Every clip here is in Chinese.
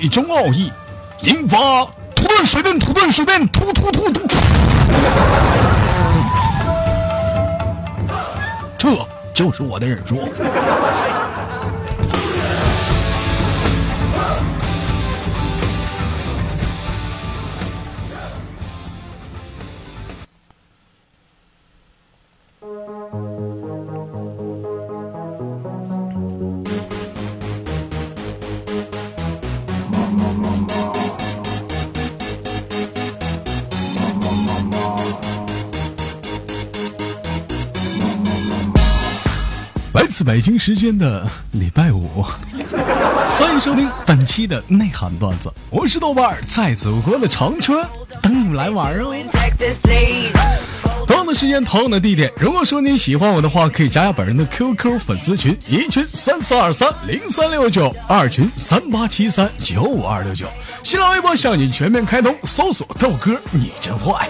最终奥义，引发土遁水遁土遁水遁突突突突。这就是我的忍术。来自北京时间的礼拜五，欢迎收听本期的内涵段子。我是豆瓣，在祖国的长春等你们来玩哦。同样的时间，同样的地点。如果说你喜欢我的话，可以加下本人的 QQ 粉丝群：一群三四二三零三六九，二群三八七三九五二六九。新浪微博向你全面开通，搜索豆哥你真坏。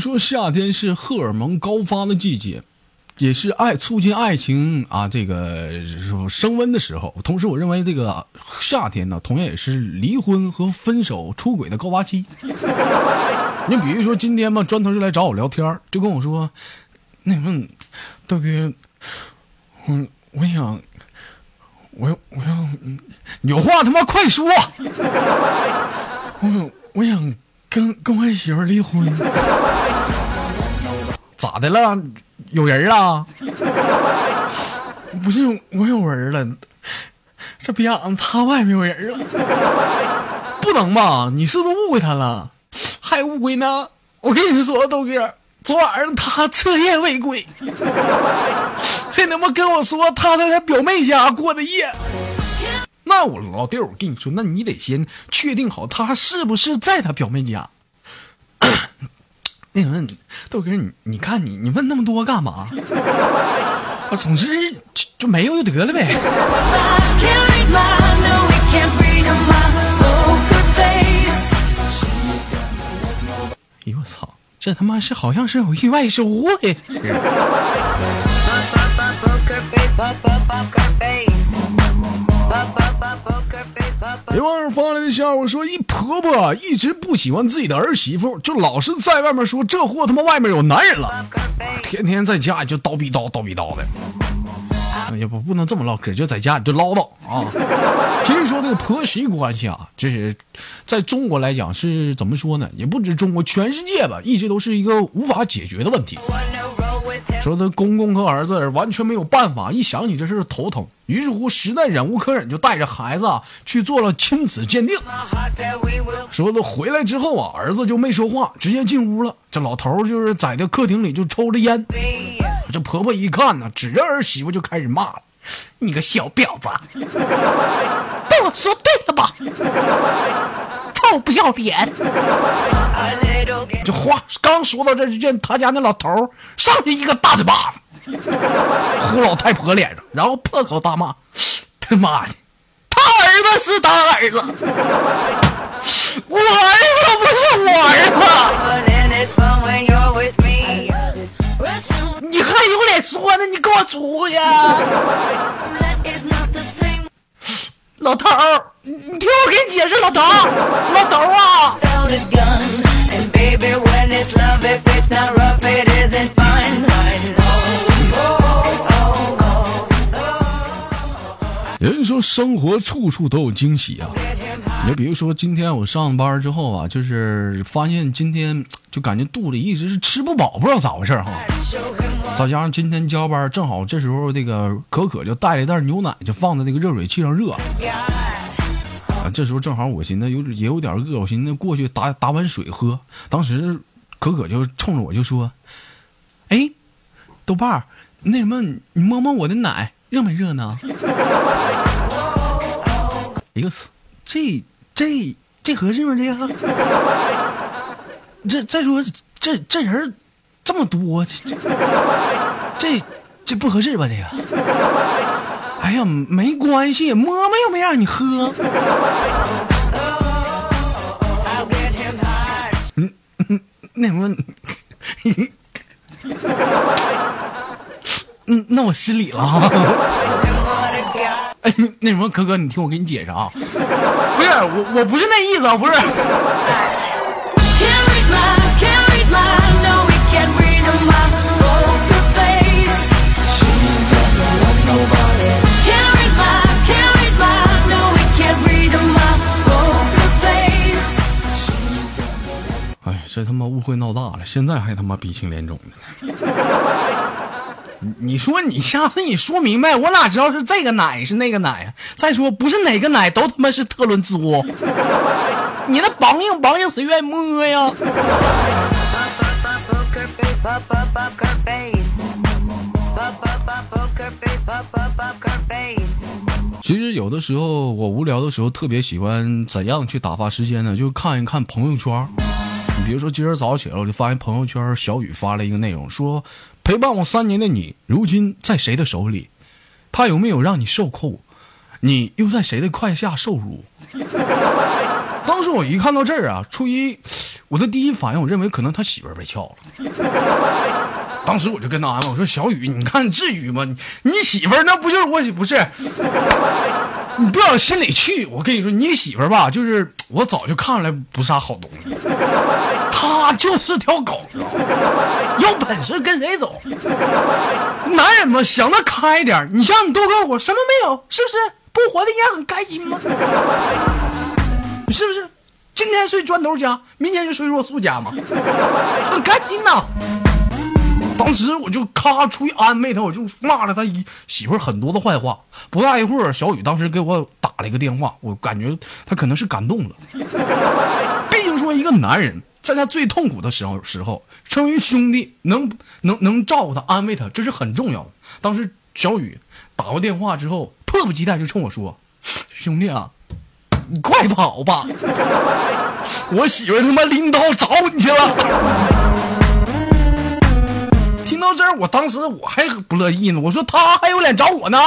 说夏天是荷尔蒙高发的季节，也是爱促进爱情啊这个升温的时候。同时，我认为这个夏天呢，同样也是离婚和分手、出轨的高发期。你比如说今天嘛，砖头就来找我聊天，就跟我说：“那问大哥，我我想，我我要有话他妈快说，我我想。”跟跟我媳妇离婚，咋的了？有人了？不是我有人了，这别让他外面有人了，不能吧？你是不是误会他了？还误会呢？我跟你说，豆哥，昨晚上他彻夜未归，还他妈跟我说他在他表妹家过的夜。那我老弟，我跟你说，那你得先确定好他是不是在他表妹家。那个豆哥，你你看你你问那么多干嘛？啊，总之就就没有就得了呗。哎呦我操，这他妈是好像是有意外收获。别忘了发来的笑话说：一婆婆一直不喜欢自己的儿媳妇，就老是在外面说这货他妈外面有男人了，天天在家就叨逼叨叨逼叨的。也不不能这么唠嗑，就在家里就唠叨啊。其实说这个婆媳关系啊，这是在中国来讲是怎么说呢？也不止中国，全世界吧，一直都是一个无法解决的问题。说他公公和儿子完全没有办法，一想起这事头疼。于是乎，实在忍无可忍，就带着孩子去做了亲子鉴定。说他回来之后啊，儿子就没说话，直接进屋了。这老头就是在这客厅里就抽着烟。这婆婆一看呢，指着儿媳妇就开始骂了：“你个小婊子，被我说对了吧？臭不要脸！”这话刚说到这，就见他家那老头上去一个大嘴巴子，呼老太婆脸上，然后破口大骂：“他妈的，他儿子是他儿子，我儿子不是我儿子。”你还有脸说呢？你给我出去！老头儿，你听我给你解释，老头儿，老头儿啊！有人说生活处处都有惊喜啊！你比如说今天我上班之后啊，就是发现今天就感觉肚里一直是吃不饱，不知道咋回事哈。再加上今天加班，正好这时候这个可可就带了一袋牛奶，就放在那个热水器上热。这时候正好我寻思有也有点饿，我寻思过去打打碗水喝。当时可可就冲着我就说：“哎，豆瓣儿，那什么，你摸摸我的奶。”热没热呢？一个，这这这合适吗？这个，这再说这这人这么多，这这不合适吧？这个，哎呀，没关系，摸摸又没让你喝。嗯嗯，那什么，嗯，那我失礼了哈。哎，那什么，哥哥，你听我给你解释啊，不是我，我不是那意思，不是。他妈误会闹大了，现在还他妈鼻青脸肿的。你说你下次你说明白，我哪知道是这个奶是那个奶啊？再说不是哪个奶都他妈是特仑苏，你那梆硬梆硬谁愿意摸呀？其实有的时候我无聊的时候特别喜欢怎样去打发时间呢？就看一看朋友圈。比如说今儿早起来我就发现朋友圈小雨发了一个内容，说陪伴我三年的你如今在谁的手里？他有没有让你受苦？你又在谁的胯下受辱？当时我一看到这儿啊，出于我的第一反应，我认为可能他媳妇儿被撬了。当时我就跟他安慰我说：“小雨，你看至于吗？你媳妇儿那不就是我媳不是？你不往心里去。我跟你说，你媳妇儿吧，就是我早就看出来不是啥好东西。她就是条狗，有本事跟谁走？男人嘛，想得开点你像你豆哥，我什么没有，是不是？不活的应该很开心吗？是不是？今天睡砖头家，明天就睡若素家嘛，很开心呐。”当时我就咔出去安慰他，我就骂了他一媳妇很多的坏话。不大一会儿，小雨当时给我打了一个电话，我感觉他可能是感动了。毕竟说一个男人在他最痛苦的时候时候，成为兄弟能能能照顾他、安慰他，这是很重要的。当时小雨打过电话之后，迫不及待就冲我说：“兄弟啊，你快跑吧，我媳妇他妈拎刀找你去了。”到这儿，我当时我还不乐意呢。我说他还有脸找我呢？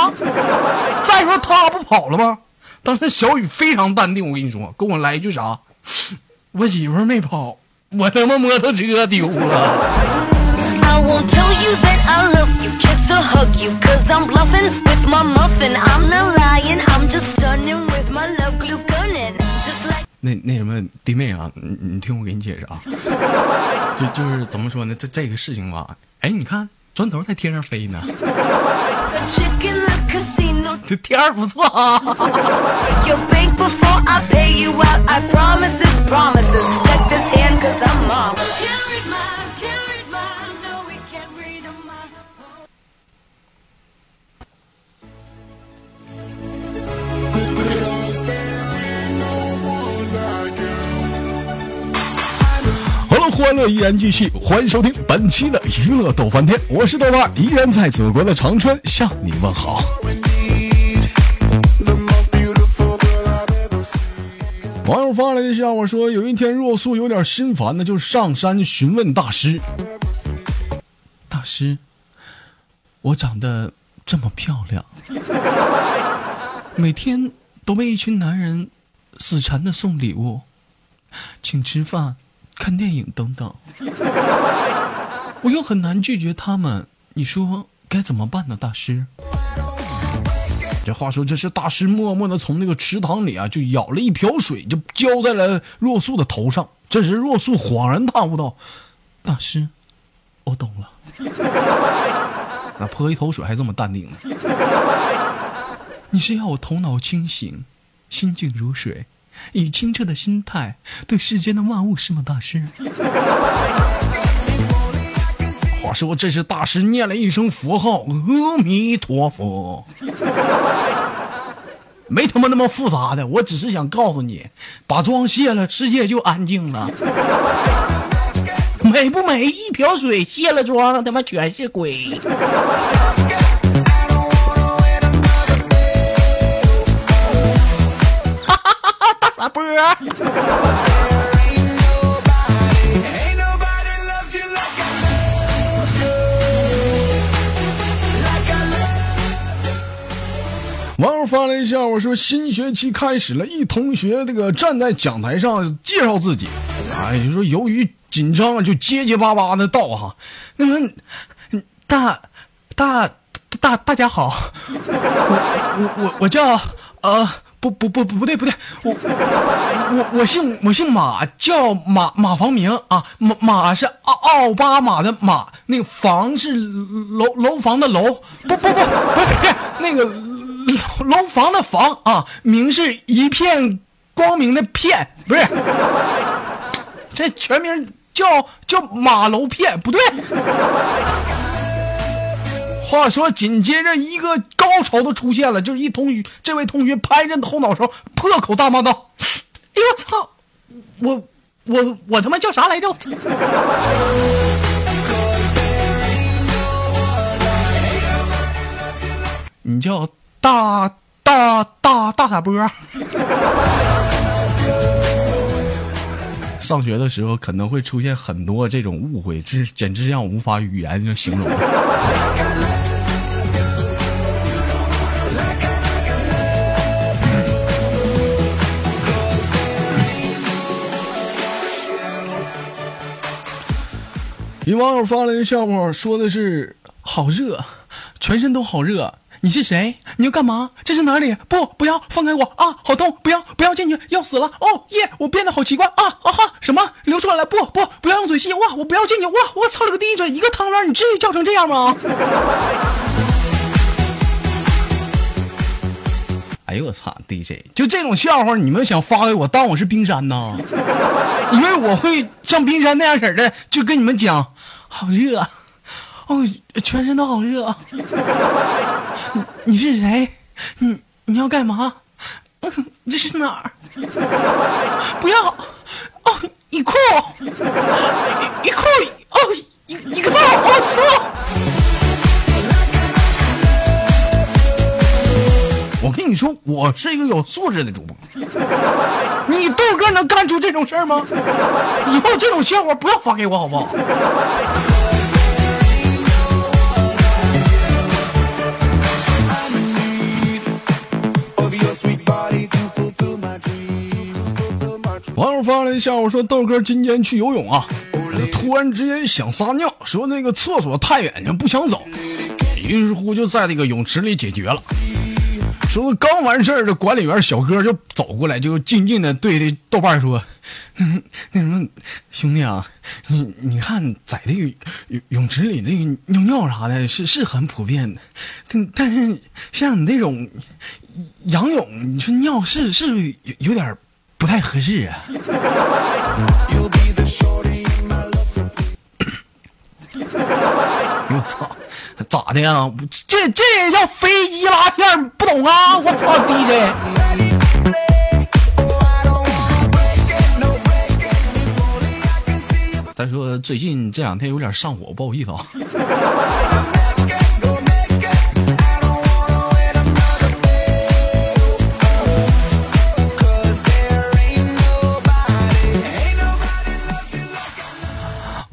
再说他不跑了吗？当时小雨非常淡定，我跟你说，跟我来一句啥？我媳妇没跑，我他妈摩托车丢了。那那什么弟妹啊，你你听我给你解释啊，就就是怎么说呢？这这个事情吧。哎，你看，砖头在天上飞呢，这天儿不错啊。欢乐依然继续，欢迎收听本期的娱乐逗翻天，我是豆瓣，依然在祖国的长春向你问好。网友发来的笑话说，有一天若素有点心烦的，就上山询问大师：“大师，我长得这么漂亮，每天都被一群男人死缠的送礼物，请吃饭。”看电影等等，我又很难拒绝他们，你说该怎么办呢？大师，这话说这是大师默默的从那个池塘里啊，就舀了一瓢水，就浇在了若素的头上。这时若素恍然大悟道：“大师，我懂了。那泼一头水还这么淡定呢？你是要我头脑清醒，心静如水？”以清澈的心态对世间的万物是吗，大师？话说这是大师念了一声佛号，阿弥陀佛。没他妈那么复杂的，我只是想告诉你，把妆卸了，世界就安静了。美不美？一瓢水卸了妆，他妈全是鬼。网友发了一下，我说新学期开始了，一同学这个站在讲台上介绍自己，哎，就说由于紧张就结结巴巴的道哈，那么大大大大家好，我我我叫呃不不不不不对不对，我我我姓我姓马，叫马马房明啊，马马是奥奥巴马的马，那个房是楼楼房的楼，不不不不是 那个楼楼房的房啊，明是一片光明的片，不是，这全名叫叫马楼片，不对。话说，紧接着一个高潮都出现了，就是一同学，这位同学拍着后脑勺，破口大骂道：“哎呦我操！我我我他妈叫啥来着？你叫大大大大傻波。”上学的时候可能会出现很多这种误会，这简直让我无法语言就形容。一网友发来一个笑话，说的是好热，全身都好热。你是谁？你要干嘛？这是哪里？不，不要放开我啊！好痛！不要，不要进去，要死了！哦耶！我变得好奇怪啊啊哈！什么流出来了？不不，不要用嘴吸！哇！我不要进去！哇！我操了个地嘴！一个汤圆，你至于叫成这样吗？哎呦我操！DJ 就这种笑话，你们想发给我当我是冰山呢？因为我会像冰山那样式的，就跟你们讲，好热，哦，全身都好热。你是谁？你你要干嘛？这是哪儿？不要！哦，一裤，一裤，哦，一一个字，我说。我跟你说，我是一个有素质的主播。你豆哥能干出这种事儿吗？以后这种笑话不要发给我，好不好？网友发来笑话说：“豆哥今天去游泳啊，突然之间想撒尿，说那个厕所太远，就不想走，于是乎就在那个泳池里解决了。”说刚完事儿，这管理员小哥就走过来，就静静的对这豆瓣说：“那什么，兄弟啊，你你看，在这个泳泳池里，那个尿尿啥的，是是很普遍的，但但是像你那种仰泳，你说尿是是有有点不太合适啊。”我操！咋的呀？这这也叫飞机拉线？不懂啊！我操，DJ。再说最近这两天有点上火，不好意思啊。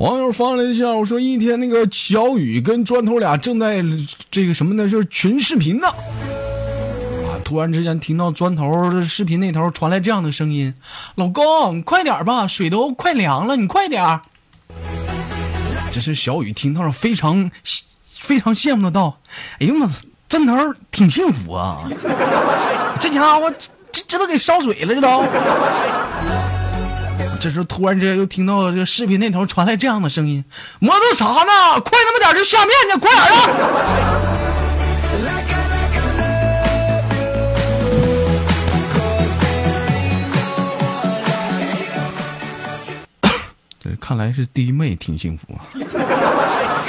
网友发了一下，我说一天那个小雨跟砖头俩正在这个什么呢？就是群视频呢。啊！突然之间听到砖头视频那头传来这样的声音：“老公，你快点吧，水都快凉了，你快点。”这是小雨听到了，非常非常羡慕的道：“哎呀妈，砖头挺幸福啊，这家伙这这都给烧水了，这都。”这时候突然之间又听到这个视频那头传来这样的声音：“磨蹭啥呢？快那么点就下面去，快点的！” 这看来是弟妹挺幸福啊。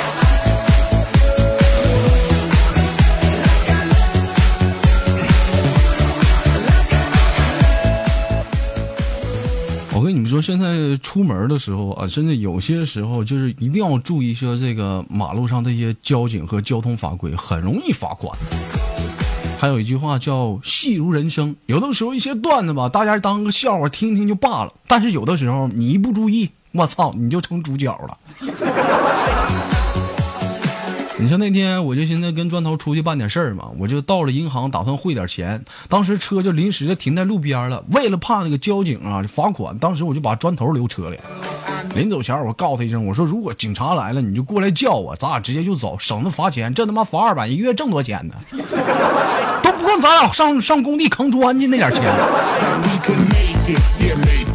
说，现在出门的时候啊，真的有些时候就是一定要注意说这个马路上这些交警和交通法规，很容易罚款。还有一句话叫“戏如人生”，有的时候一些段子吧，大家当个笑话听听就罢了。但是有的时候你一不注意，我操，你就成主角了。你像那天我就现在跟砖头出去办点事儿嘛，我就到了银行打算汇点钱，当时车就临时就停在路边了，为了怕那个交警啊罚款，当时我就把砖头留车里。临走前我告诉他一声，我说如果警察来了你就过来叫我，咱俩直接就走，省得罚钱。这他妈罚二百，一个月挣多钱呢？都不够咱俩上上工地扛砖去那点钱。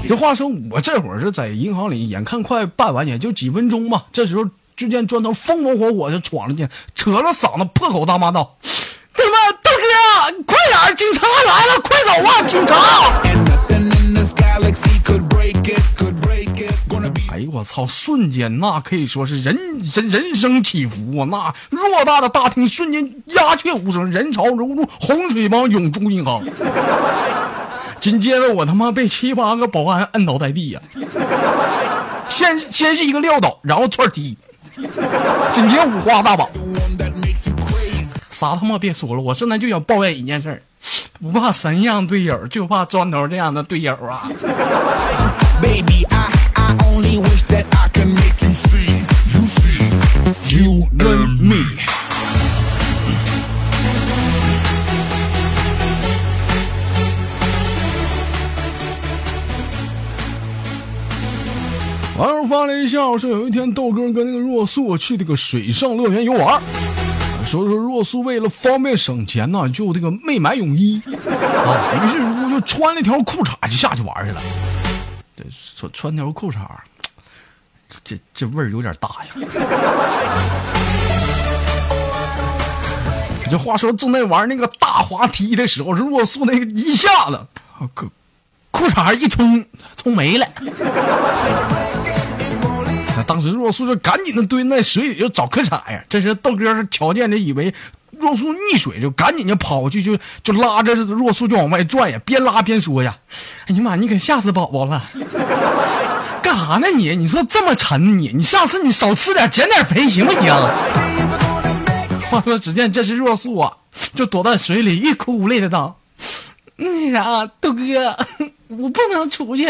这话说，我这会儿是在银行里，眼看快办完，也就几分钟吧。这时候，只见砖头风风火火就闯了进来，扯了嗓子，破口大骂道：“他妈，大哥，快点，警察来了，快走啊，警察！”哎呦我操！瞬间那可以说是人人人生起伏啊！那偌大的大厅瞬间鸦雀无声，人潮如入洪水般涌出银行。紧接着我他妈被七八个保安摁倒在地呀！先先是一个撂倒，然后串踢，紧接五花大绑。啥他妈别说了，我现在就想抱怨一件事不怕神一样队友，就怕砖头这样的队友啊！网友发了一笑，说有一天豆哥跟那个若素去这个水上乐园游玩，说说若素为了方便省钱呢，就这个没买泳衣啊，于是乎就穿了条裤衩就下去玩去了。这穿穿条裤衩，这这味儿有点大呀。这话说正在玩那个大滑梯的时候，若素那个一下子，裤裤衩一冲冲没了。那当时若素就赶紧的蹲在水里就找裤衩呀。这时豆哥是瞧见的，以为若素溺水，就赶紧就跑过去，就就拉着若素就往外拽呀，边拉边说呀：“哎呀妈，你可吓死宝宝了！干啥呢你？你说这么沉你，你下次你少吃点，减点肥行不行？”话说，只见这是若素啊，就躲在水里，欲哭无泪的道：“那啥，豆哥，我不能出去。”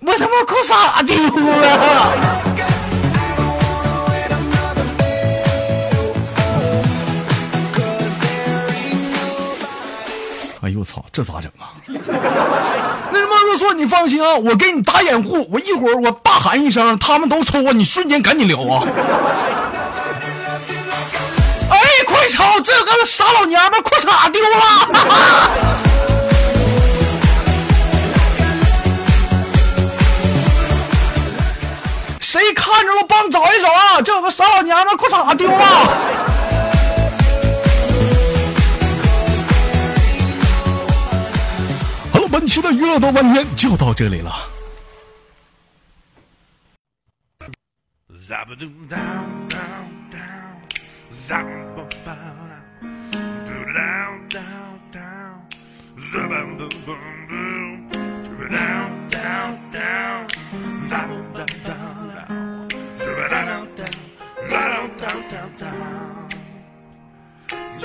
我他妈裤衩丢了！哎呦我操，这咋整啊？那什么若说，你放心啊，我给你打掩护。我一会儿我大喊一声，他们都抽啊，你瞬间赶紧溜啊！哎，快瞅，这个傻老娘们裤衩丢了！谁看着了？帮找一找啊！这有个傻老娘们裤衩丢了。好了，本期的娱乐多半天就到这里了。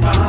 my